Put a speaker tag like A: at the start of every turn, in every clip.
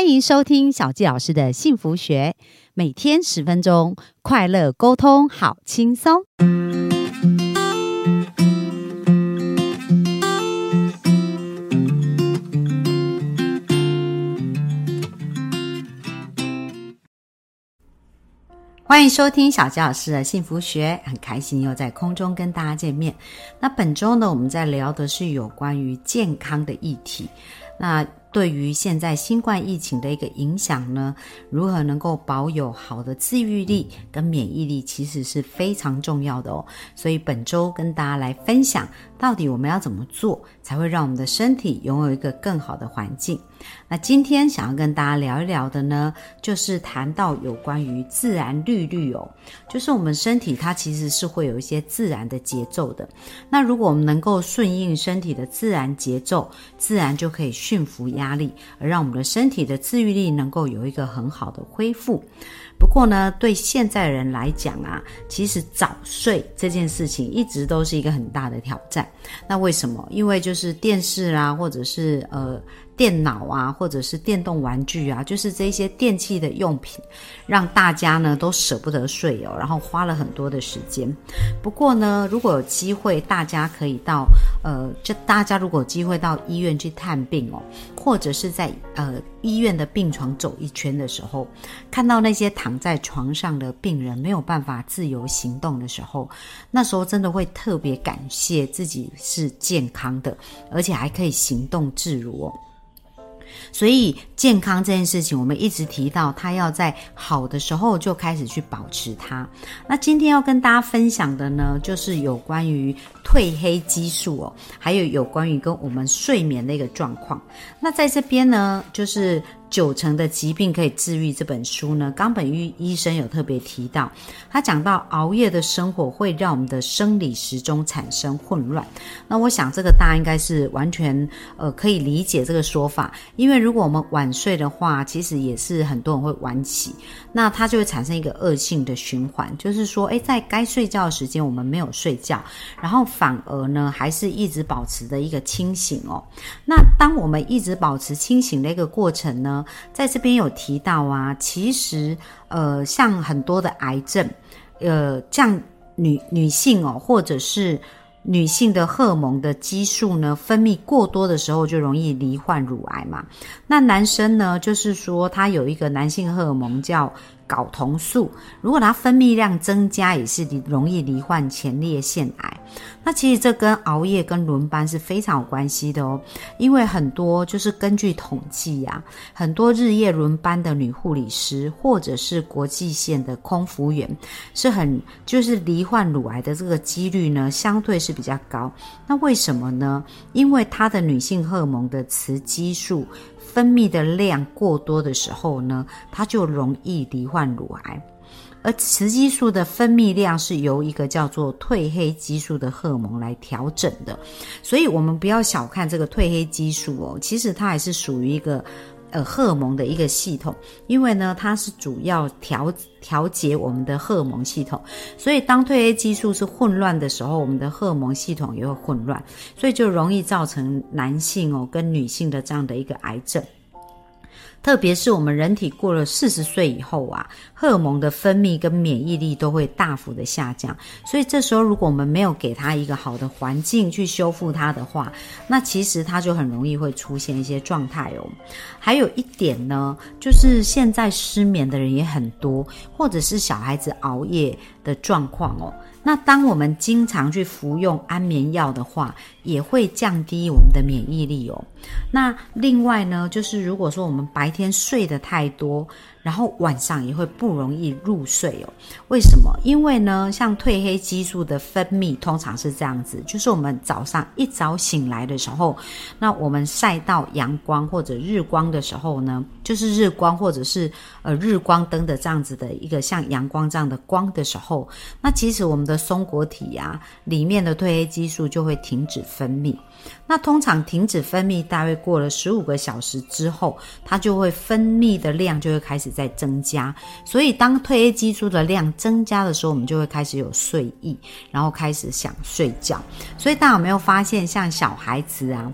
A: 欢迎收听小纪老师的幸福学，每天十分钟，快乐沟通，好轻松。欢迎收听小纪老师的幸福学，很开心又在空中跟大家见面。那本周呢，我们在聊的是有关于健康的议题。那对于现在新冠疫情的一个影响呢，如何能够保有好的自愈力跟免疫力，其实是非常重要的哦。所以本周跟大家来分享，到底我们要怎么做，才会让我们的身体拥有一个更好的环境。那今天想要跟大家聊一聊的呢，就是谈到有关于自然律律哦，就是我们身体它其实是会有一些自然的节奏的。那如果我们能够顺应身体的自然节奏，自然就可以驯服压力，而让我们的身体的自愈力能够有一个很好的恢复。不过呢，对现在人来讲啊，其实早睡这件事情一直都是一个很大的挑战。那为什么？因为就是电视啊，或者是呃。电脑啊，或者是电动玩具啊，就是这些电器的用品，让大家呢都舍不得睡哦，然后花了很多的时间。不过呢，如果有机会，大家可以到呃，就大家如果有机会到医院去探病哦，或者是在呃医院的病床走一圈的时候，看到那些躺在床上的病人没有办法自由行动的时候，那时候真的会特别感谢自己是健康的，而且还可以行动自如哦。所以健康这件事情，我们一直提到，它要在好的时候就开始去保持它。那今天要跟大家分享的呢，就是有关于褪黑激素哦，还有有关于跟我们睡眠的一个状况。那在这边呢，就是。九成的疾病可以治愈。这本书呢，冈本玉医生有特别提到，他讲到熬夜的生活会让我们的生理时钟产生混乱。那我想这个大家应该是完全呃可以理解这个说法，因为如果我们晚睡的话，其实也是很多人会晚起，那它就会产生一个恶性的循环，就是说，诶，在该睡觉的时间我们没有睡觉，然后反而呢还是一直保持的一个清醒哦。那当我们一直保持清醒的一个过程呢？在这边有提到啊，其实呃，像很多的癌症，呃，像女女性哦，或者是女性的荷尔蒙的激素呢分泌过多的时候，就容易罹患乳癌嘛。那男生呢，就是说他有一个男性荷尔蒙叫。睾酮素，如果它分泌量增加，也是容易罹患前列腺癌。那其实这跟熬夜跟轮班是非常有关系的哦。因为很多就是根据统计呀，很多日夜轮班的女护理师或者是国际线的空服员，是很就是罹患乳癌的这个几率呢，相对是比较高。那为什么呢？因为她的女性荷尔蒙的雌激素。分泌的量过多的时候呢，它就容易罹患乳癌。而雌激素的分泌量是由一个叫做褪黑激素的荷尔蒙来调整的，所以我们不要小看这个褪黑激素哦，其实它还是属于一个。呃，荷尔蒙的一个系统，因为呢，它是主要调调节我们的荷尔蒙系统，所以当褪黑激素是混乱的时候，我们的荷尔蒙系统也会混乱，所以就容易造成男性哦跟女性的这样的一个癌症。特别是我们人体过了四十岁以后啊，荷尔蒙的分泌跟免疫力都会大幅的下降，所以这时候如果我们没有给他一个好的环境去修复它的话，那其实它就很容易会出现一些状态哦。还有一点呢，就是现在失眠的人也很多，或者是小孩子熬夜的状况哦。那当我们经常去服用安眠药的话，也会降低我们的免疫力哦。那另外呢，就是如果说我们白天睡得太多，然后晚上也会不容易入睡哦。为什么？因为呢，像褪黑激素的分泌通常是这样子，就是我们早上一早醒来的时候，那我们晒到阳光或者日光的时候呢，就是日光或者是呃日光灯的这样子的一个像阳光这样的光的时候，那其实我们的松果体呀里面的褪黑激素就会停止分泌。那通常停止分泌，大约过了十五个小时之后，它就会分泌的量就会开始在增加。所以当褪黑激素的量增加的时候，我们就会开始有睡意，然后开始想睡觉。所以大家有没有发现，像小孩子啊？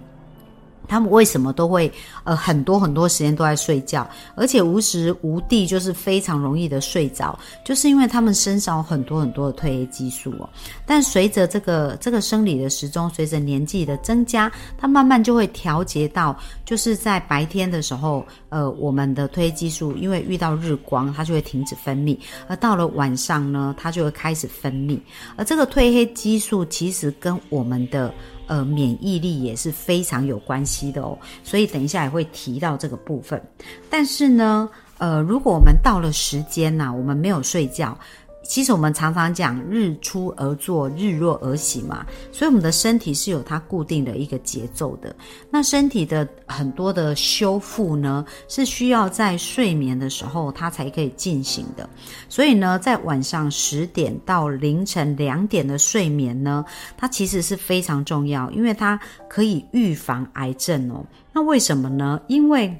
A: 他们为什么都会呃很多很多时间都在睡觉，而且无时无地就是非常容易的睡着，就是因为他们身上有很多很多的褪黑激素哦。但随着这个这个生理的时钟，随着年纪的增加，它慢慢就会调节到，就是在白天的时候，呃，我们的褪黑激素因为遇到日光，它就会停止分泌，而到了晚上呢，它就会开始分泌。而这个褪黑激素其实跟我们的呃，免疫力也是非常有关系的哦，所以等一下也会提到这个部分。但是呢，呃，如果我们到了时间呐，我们没有睡觉。其实我们常常讲日出而作，日落而息嘛，所以我们的身体是有它固定的一个节奏的。那身体的很多的修复呢，是需要在睡眠的时候它才可以进行的。所以呢，在晚上十点到凌晨两点的睡眠呢，它其实是非常重要，因为它可以预防癌症哦。那为什么呢？因为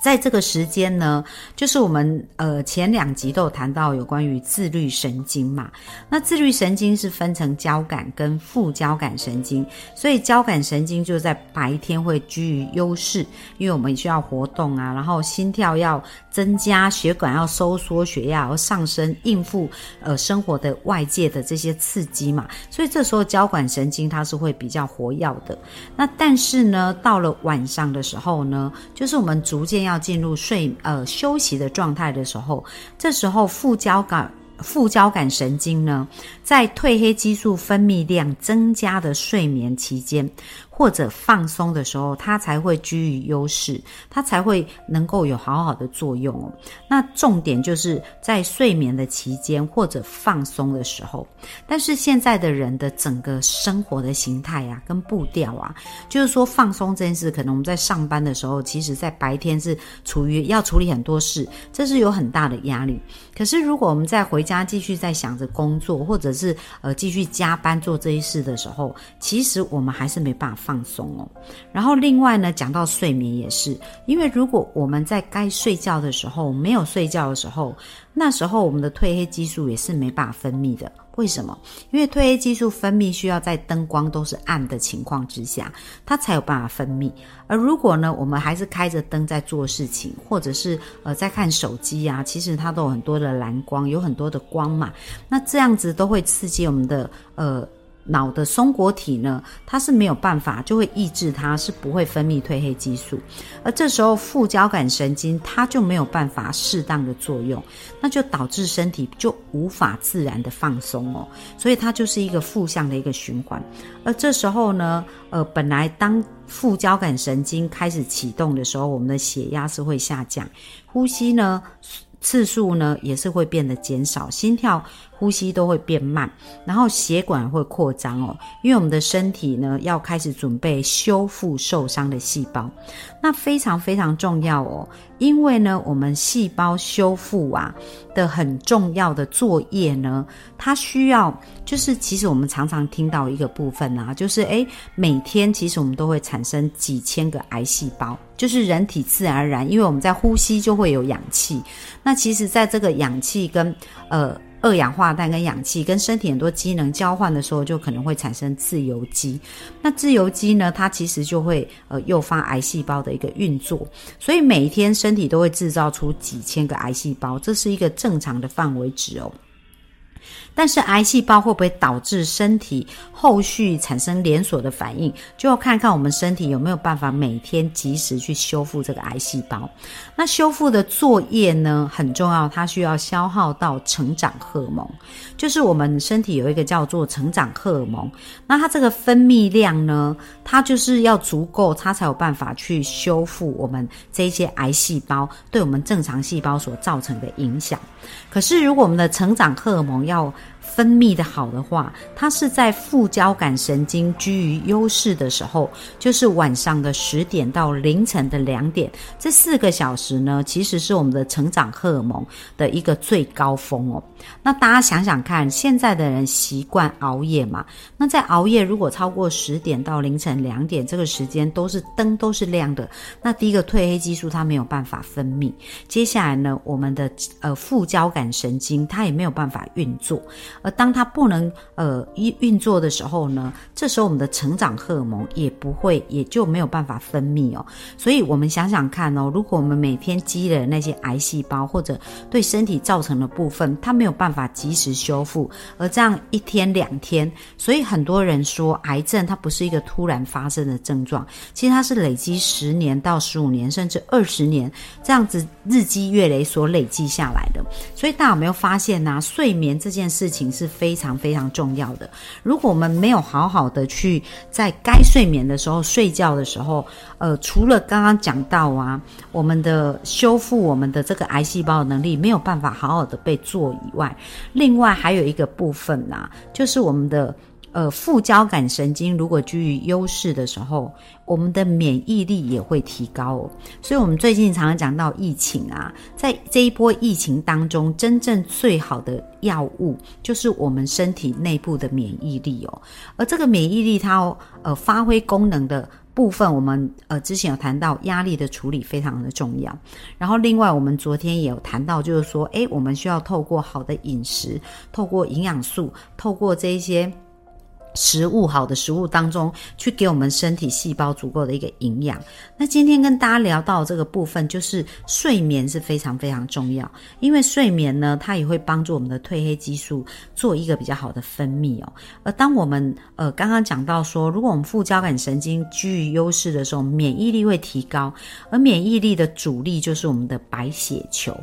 A: 在这个时间呢，就是我们呃前两集都有谈到有关于自律神经嘛。那自律神经是分成交感跟副交感神经，所以交感神经就在白天会居于优势，因为我们需要活动啊，然后心跳要增加，血管要收缩，血压要上升，应付呃生活的外界的这些刺激嘛。所以这时候交感神经它是会比较活跃的。那但是呢，到了晚上的时候呢，就是我们逐渐要进入睡呃休息的状态的时候，这时候副交感副交感神经呢，在褪黑激素分泌量增加的睡眠期间。或者放松的时候，它才会居于优势，它才会能够有好好的作用哦。那重点就是在睡眠的期间或者放松的时候。但是现在的人的整个生活的形态啊，跟步调啊，就是说放松这件事，可能我们在上班的时候，其实在白天是处于要处理很多事，这是有很大的压力。可是如果我们在回家继续在想着工作，或者是呃继续加班做这些事的时候，其实我们还是没办法。放松哦，然后另外呢，讲到睡眠也是，因为如果我们在该睡觉的时候没有睡觉的时候，那时候我们的褪黑激素也是没办法分泌的。为什么？因为褪黑激素分泌需要在灯光都是暗的情况之下，它才有办法分泌。而如果呢，我们还是开着灯在做事情，或者是呃在看手机啊，其实它都有很多的蓝光，有很多的光嘛，那这样子都会刺激我们的呃。脑的松果体呢，它是没有办法，就会抑制它，是不会分泌褪黑激素，而这时候副交感神经它就没有办法适当的作用，那就导致身体就无法自然的放松哦，所以它就是一个负向的一个循环。而这时候呢，呃，本来当副交感神经开始启动的时候，我们的血压是会下降，呼吸呢次数呢也是会变得减少，心跳。呼吸都会变慢，然后血管会扩张哦，因为我们的身体呢要开始准备修复受伤的细胞，那非常非常重要哦，因为呢我们细胞修复啊的很重要的作业呢，它需要就是其实我们常常听到一个部分啊，就是诶每天其实我们都会产生几千个癌细胞，就是人体自然而然，因为我们在呼吸就会有氧气，那其实在这个氧气跟呃。二氧化碳跟氧气跟身体很多机能交换的时候，就可能会产生自由基。那自由基呢，它其实就会呃诱发癌细胞的一个运作。所以每一天身体都会制造出几千个癌细胞，这是一个正常的范围值哦。但是癌细胞会不会导致身体后续产生连锁的反应，就要看看我们身体有没有办法每天及时去修复这个癌细胞。那修复的作业呢很重要，它需要消耗到成长荷尔蒙，就是我们身体有一个叫做成长荷尔蒙，那它这个分泌量呢，它就是要足够，它才有办法去修复我们这些癌细胞对我们正常细胞所造成的影响。可是如果我们的成长荷尔蒙要分泌的好的话，它是在副交感神经居于优势的时候，就是晚上的十点到凌晨的两点，这四个小时呢，其实是我们的成长荷尔蒙的一个最高峰哦。那大家想想看，现在的人习惯熬夜嘛？那在熬夜如果超过十点到凌晨两点这个时间都是灯都是亮的，那第一个褪黑激素它没有办法分泌，接下来呢，我们的呃副交感神经它也没有办法运作。而当它不能呃运运作的时候呢，这时候我们的成长荷尔蒙也不会，也就没有办法分泌哦。所以我们想想看哦，如果我们每天积累那些癌细胞或者对身体造成的部分，它没有办法及时修复，而这样一天两天，所以很多人说癌症它不是一个突然发生的症状，其实它是累积十年到十五年甚至二十年这样子日积月累所累积下来的。所以大家有没有发现呢？睡眠这件事情是非常非常重要的。如果我们没有好好的去在该睡眠的时候睡觉的时候，呃，除了刚刚讲到啊，我们的修复我们的这个癌细胞的能力没有办法好好的被做以外，另外还有一个部分呐，就是我们的。呃，副交感神经如果居于优势的时候，我们的免疫力也会提高哦。所以，我们最近常常讲到疫情啊，在这一波疫情当中，真正最好的药物就是我们身体内部的免疫力哦。而这个免疫力它呃发挥功能的部分，我们呃之前有谈到压力的处理非常的重要。然后，另外我们昨天也有谈到，就是说，诶，我们需要透过好的饮食，透过营养素，透过这一些。食物好的食物当中，去给我们身体细胞足够的一个营养。那今天跟大家聊到这个部分，就是睡眠是非常非常重要，因为睡眠呢，它也会帮助我们的褪黑激素做一个比较好的分泌哦。而当我们呃刚刚讲到说，如果我们副交感神经居于优势的时候，免疫力会提高，而免疫力的主力就是我们的白血球。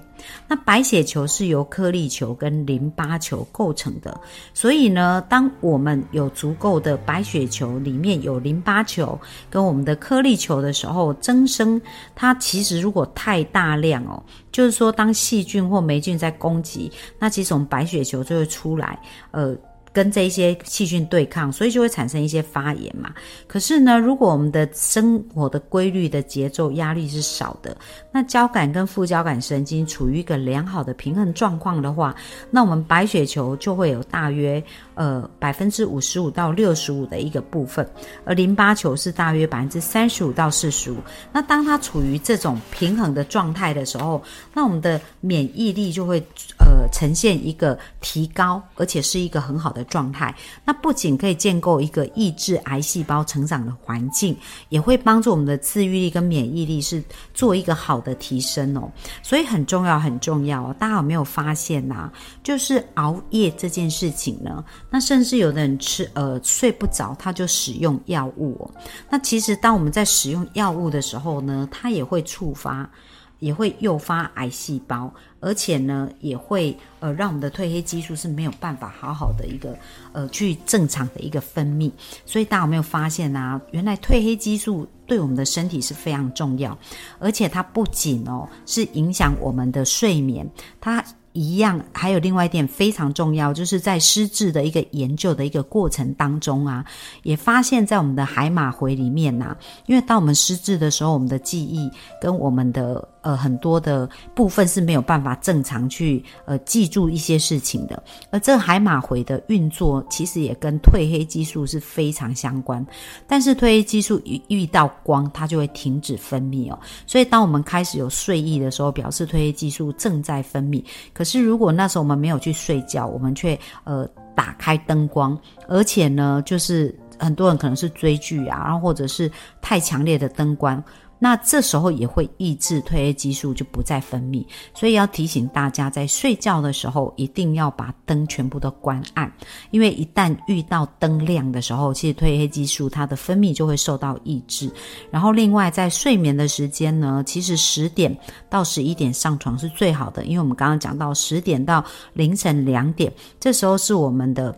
A: 那白血球是由颗粒球跟淋巴球构成的，所以呢，当我们有足够的白血球，里面有淋巴球跟我们的颗粒球的时候，增生它其实如果太大量哦，就是说当细菌或霉菌在攻击，那其实我们白血球就会出来，呃。跟这些细菌对抗，所以就会产生一些发炎嘛。可是呢，如果我们的生活的规律的节奏压力是少的，那交感跟副交感神经处于一个良好的平衡状况的话，那我们白血球就会有大约呃百分之五十五到六十五的一个部分，而淋巴球是大约百分之三十五到四十五。那当它处于这种平衡的状态的时候，那我们的免疫力就会呃呈现一个提高，而且是一个很好的。状态，那不仅可以建构一个抑制癌细胞成长的环境，也会帮助我们的自愈力跟免疫力是做一个好的提升哦。所以很重要，很重要哦。大家有没有发现呐？就是熬夜这件事情呢？那甚至有的人吃呃睡不着，他就使用药物哦。那其实当我们在使用药物的时候呢，它也会触发。也会诱发癌细胞，而且呢，也会呃让我们的褪黑激素是没有办法好好的一个呃去正常的一个分泌。所以大家有没有发现啊？原来褪黑激素对我们的身体是非常重要，而且它不仅哦是影响我们的睡眠，它。一样，还有另外一点非常重要，就是在失智的一个研究的一个过程当中啊，也发现，在我们的海马回里面呐，因为当我们失智的时候，我们的记忆跟我们的呃很多的部分是没有办法正常去呃记住一些事情的，而这海马回的运作其实也跟褪黑激素是非常相关，但是褪黑激素一遇到光，它就会停止分泌哦，所以当我们开始有睡意的时候，表示褪黑激素正在分泌，可是，如果那时候我们没有去睡觉，我们却呃打开灯光，而且呢，就是很多人可能是追剧啊，然后或者是太强烈的灯光。那这时候也会抑制褪黑激素就不再分泌，所以要提醒大家，在睡觉的时候一定要把灯全部都关暗，因为一旦遇到灯亮的时候，其实褪黑激素它的分泌就会受到抑制。然后另外在睡眠的时间呢，其实十点到十一点上床是最好的，因为我们刚刚讲到十点到凌晨两点，这时候是我们的。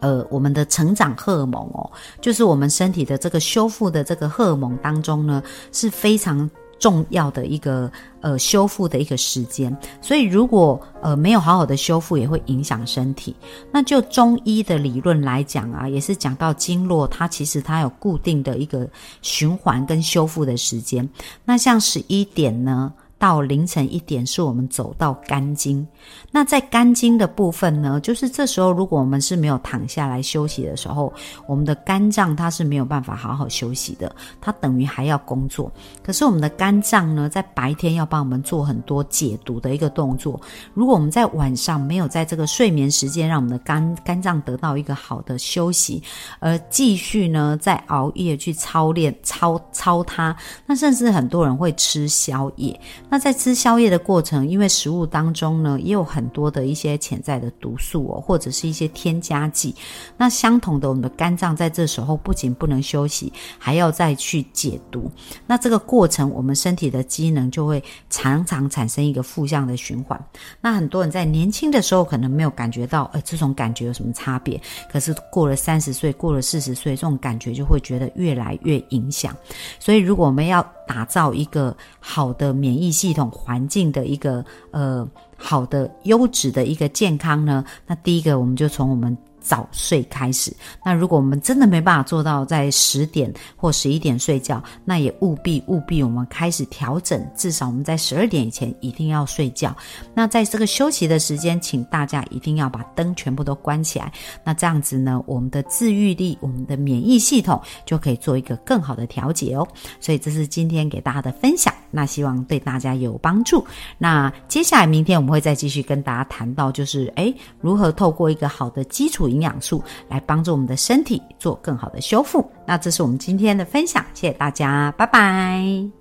A: 呃，我们的成长荷尔蒙哦，就是我们身体的这个修复的这个荷尔蒙当中呢，是非常重要的一个呃修复的一个时间。所以如果呃没有好好的修复，也会影响身体。那就中医的理论来讲啊，也是讲到经络，它其实它有固定的一个循环跟修复的时间。那像十一点呢？到凌晨一点是我们走到肝经。那在肝经的部分呢，就是这时候如果我们是没有躺下来休息的时候，我们的肝脏它是没有办法好好休息的，它等于还要工作。可是我们的肝脏呢，在白天要帮我们做很多解毒的一个动作。如果我们在晚上没有在这个睡眠时间，让我们的肝肝脏得到一个好的休息，而继续呢在熬夜去操练操操它，那甚至很多人会吃宵夜。那在吃宵夜的过程，因为食物当中呢也有很多的一些潜在的毒素哦，或者是一些添加剂。那相同的，我们的肝脏在这时候不仅不能休息，还要再去解毒。那这个过程，我们身体的机能就会常常产生一个负向的循环。那很多人在年轻的时候可能没有感觉到，呃，这种感觉有什么差别？可是过了三十岁，过了四十岁，这种感觉就会觉得越来越影响。所以，如果我们要打造一个好的免疫系统环境的一个呃好的优质的一个健康呢，那第一个我们就从我们。早睡开始。那如果我们真的没办法做到在十点或十一点睡觉，那也务必务必我们开始调整，至少我们在十二点以前一定要睡觉。那在这个休息的时间，请大家一定要把灯全部都关起来。那这样子呢，我们的自愈力、我们的免疫系统就可以做一个更好的调节哦。所以这是今天给大家的分享，那希望对大家有帮助。那接下来明天我们会再继续跟大家谈到，就是诶如何透过一个好的基础。营养素来帮助我们的身体做更好的修复。那这是我们今天的分享，谢谢大家，拜拜。